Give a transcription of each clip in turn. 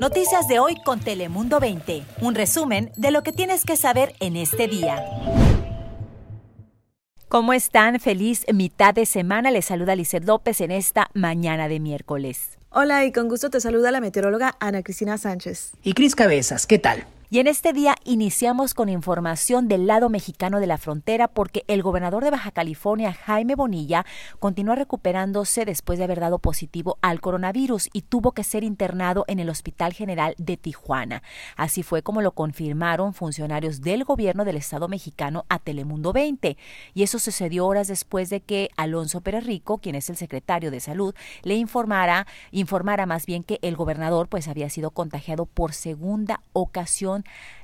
Noticias de hoy con Telemundo 20. Un resumen de lo que tienes que saber en este día. ¿Cómo están? Feliz mitad de semana. Les saluda Lizeth López en esta mañana de miércoles. Hola y con gusto te saluda la meteoróloga Ana Cristina Sánchez. Y Cris Cabezas, ¿qué tal? Y en este día iniciamos con información del lado mexicano de la frontera porque el gobernador de Baja California, Jaime Bonilla, continúa recuperándose después de haber dado positivo al coronavirus y tuvo que ser internado en el Hospital General de Tijuana. Así fue como lo confirmaron funcionarios del gobierno del Estado mexicano a Telemundo 20. Y eso sucedió horas después de que Alonso Pérez quien es el secretario de Salud, le informara, informara más bien que el gobernador pues había sido contagiado por segunda ocasión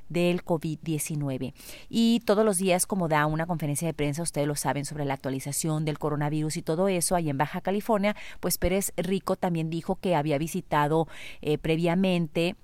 del COVID-19. Y todos los días, como da una conferencia de prensa, ustedes lo saben, sobre la actualización del coronavirus y todo eso, ahí en Baja California, pues Pérez Rico también dijo que había visitado eh, previamente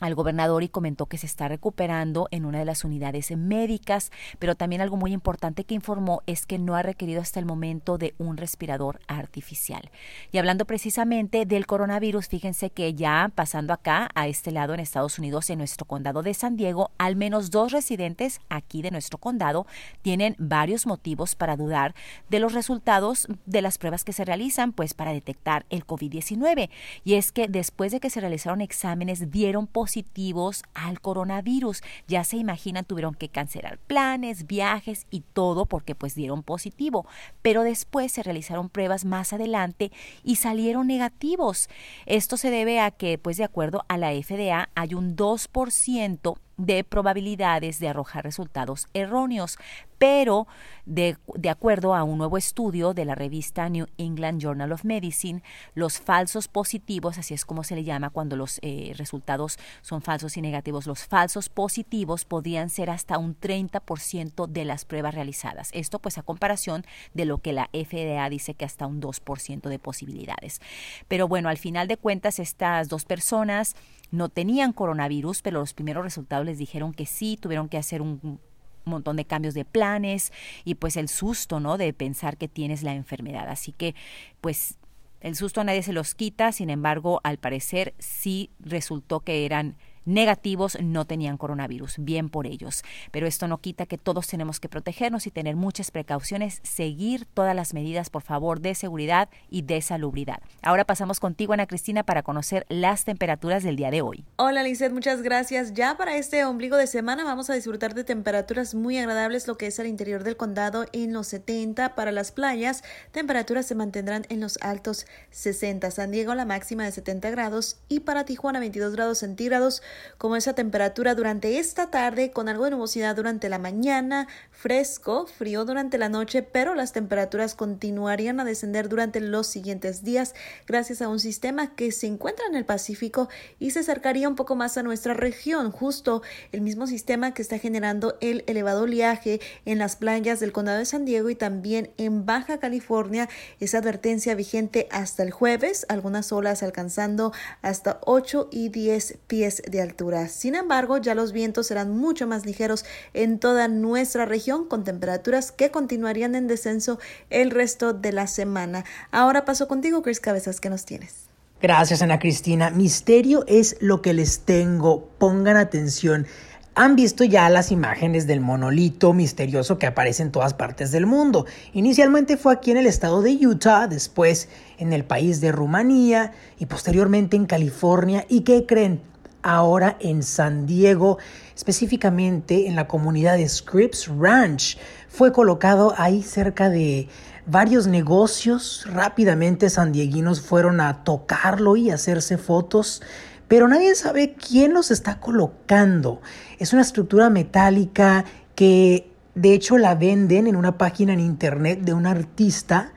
al gobernador y comentó que se está recuperando en una de las unidades médicas, pero también algo muy importante que informó es que no ha requerido hasta el momento de un respirador artificial. Y hablando precisamente del coronavirus, fíjense que ya pasando acá a este lado en Estados Unidos, en nuestro condado de San Diego, al menos dos residentes aquí de nuestro condado tienen varios motivos para dudar de los resultados de las pruebas que se realizan, pues para detectar el COVID-19. Y es que después de que se realizaron exámenes, dieron positivos positivos al coronavirus. Ya se imaginan, tuvieron que cancelar planes, viajes y todo porque pues dieron positivo. Pero después se realizaron pruebas más adelante y salieron negativos. Esto se debe a que pues de acuerdo a la FDA hay un 2% de probabilidades de arrojar resultados erróneos, pero de, acuerdo a un nuevo estudio de la revista New England Journal of Medicine, los falsos positivos, así es como se le llama cuando los eh, resultados son falsos y negativos, los falsos positivos podían ser hasta un 30% de las pruebas realizadas. Esto pues a comparación de lo que la FDA dice que hasta un 2% de posibilidades. Pero bueno, al final de cuentas estas dos personas no tenían coronavirus, pero los primeros resultados les dijeron que sí, tuvieron que hacer un montón de cambios de planes y pues el susto, ¿no? De pensar que tienes la enfermedad. Así que pues el susto a nadie se los quita, sin embargo, al parecer sí resultó que eran negativos no tenían coronavirus, bien por ellos. Pero esto no quita que todos tenemos que protegernos y tener muchas precauciones, seguir todas las medidas, por favor, de seguridad y de salubridad. Ahora pasamos contigo, Ana Cristina, para conocer las temperaturas del día de hoy. Hola, Lizeth, muchas gracias. Ya para este ombligo de semana vamos a disfrutar de temperaturas muy agradables, lo que es el interior del condado en los 70. Para las playas, temperaturas se mantendrán en los altos 60. San Diego, la máxima de 70 grados y para Tijuana, 22 grados centígrados como esa temperatura durante esta tarde con algo de nubosidad durante la mañana, fresco, frío durante la noche, pero las temperaturas continuarían a descender durante los siguientes días gracias a un sistema que se encuentra en el Pacífico y se acercaría un poco más a nuestra región, justo el mismo sistema que está generando el elevado oleaje en las playas del condado de San Diego y también en Baja California. Esa advertencia vigente hasta el jueves, algunas olas alcanzando hasta 8 y 10 pies de altura. Sin embargo, ya los vientos serán mucho más ligeros en toda nuestra región, con temperaturas que continuarían en descenso el resto de la semana. Ahora paso contigo, Chris Cabezas, ¿qué nos tienes? Gracias, Ana Cristina. Misterio es lo que les tengo. Pongan atención. Han visto ya las imágenes del monolito misterioso que aparece en todas partes del mundo. Inicialmente fue aquí en el estado de Utah, después en el país de Rumanía y posteriormente en California. ¿Y qué creen? Ahora en San Diego, específicamente en la comunidad de Scripps Ranch. Fue colocado ahí cerca de varios negocios. Rápidamente sandieguinos fueron a tocarlo y hacerse fotos, pero nadie sabe quién los está colocando. Es una estructura metálica que de hecho la venden en una página en internet de un artista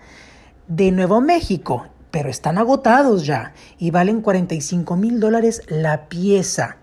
de Nuevo México pero están agotados ya y valen 45 mil dólares la pieza.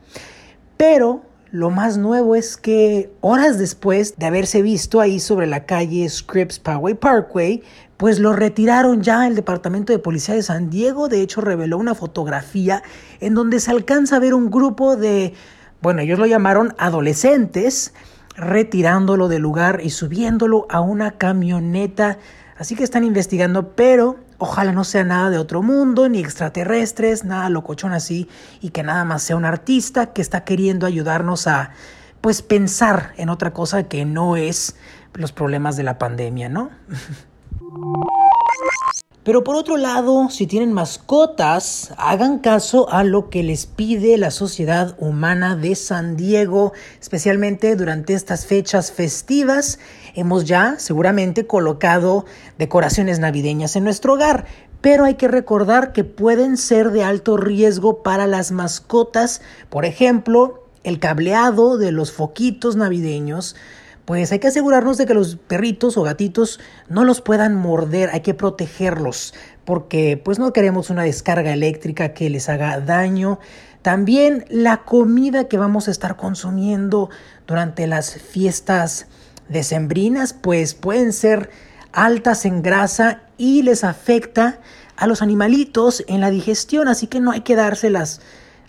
Pero lo más nuevo es que horas después de haberse visto ahí sobre la calle Scripps Poway Parkway, pues lo retiraron ya el Departamento de Policía de San Diego. De hecho, reveló una fotografía en donde se alcanza a ver un grupo de, bueno, ellos lo llamaron adolescentes, retirándolo del lugar y subiéndolo a una camioneta. Así que están investigando, pero Ojalá no sea nada de otro mundo, ni extraterrestres, nada locochón así, y que nada más sea un artista que está queriendo ayudarnos a, pues, pensar en otra cosa que no es los problemas de la pandemia, ¿no? Pero por otro lado, si tienen mascotas, hagan caso a lo que les pide la Sociedad Humana de San Diego, especialmente durante estas fechas festivas. Hemos ya seguramente colocado decoraciones navideñas en nuestro hogar, pero hay que recordar que pueden ser de alto riesgo para las mascotas, por ejemplo, el cableado de los foquitos navideños, pues hay que asegurarnos de que los perritos o gatitos no los puedan morder, hay que protegerlos, porque pues no queremos una descarga eléctrica que les haga daño. También la comida que vamos a estar consumiendo durante las fiestas decembrinas, pues pueden ser altas en grasa y les afecta a los animalitos en la digestión, así que no hay que dárselas.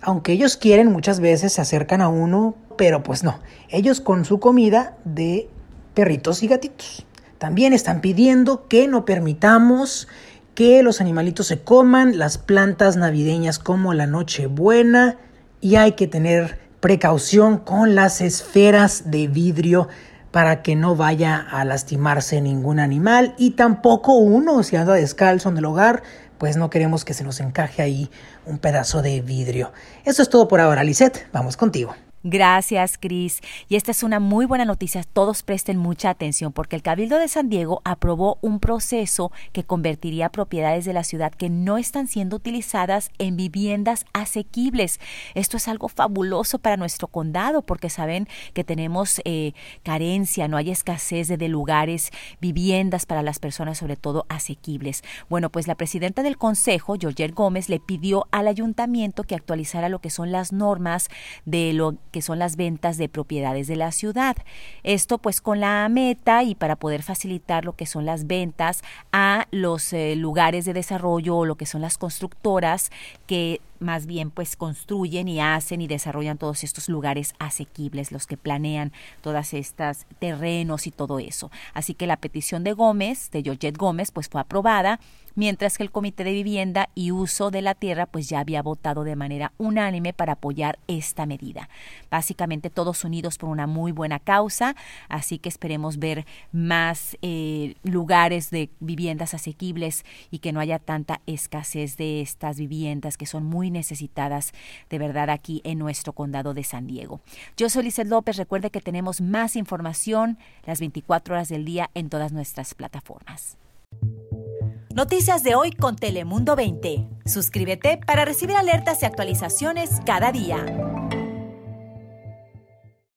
Aunque ellos quieren, muchas veces se acercan a uno pero pues no, ellos con su comida de perritos y gatitos. También están pidiendo que no permitamos que los animalitos se coman las plantas navideñas como la Nochebuena y hay que tener precaución con las esferas de vidrio para que no vaya a lastimarse ningún animal y tampoco uno si anda descalzo en el hogar, pues no queremos que se nos encaje ahí un pedazo de vidrio. Eso es todo por ahora, Lisette, vamos contigo. Gracias, Cris. Y esta es una muy buena noticia. Todos presten mucha atención porque el Cabildo de San Diego aprobó un proceso que convertiría propiedades de la ciudad que no están siendo utilizadas en viviendas asequibles. Esto es algo fabuloso para nuestro condado porque saben que tenemos eh, carencia, no hay escasez de, lugares, viviendas para las personas, sobre todo asequibles. Bueno, pues la presidenta del consejo, Georgette Gómez, le pidió al ayuntamiento que actualizara lo que son las normas de lo que son las ventas de propiedades de la ciudad. Esto pues con la meta y para poder facilitar lo que son las ventas a los eh, lugares de desarrollo o lo que son las constructoras que más bien pues construyen y hacen y desarrollan todos estos lugares asequibles, los que planean todas estas terrenos y todo eso. Así que la petición de Gómez, de Georgette Gómez, pues fue aprobada mientras que el Comité de Vivienda y Uso de la Tierra pues ya había votado de manera unánime para apoyar esta medida. Básicamente todos unidos por una muy buena causa, así que esperemos ver más eh, lugares de viviendas asequibles y que no haya tanta escasez de estas viviendas que son necesitadas de verdad aquí en nuestro condado de San Diego. Yo soy Lizeth López, recuerde que tenemos más información las 24 horas del día en todas nuestras plataformas. Noticias de hoy con Telemundo 20. Suscríbete para recibir alertas y actualizaciones cada día.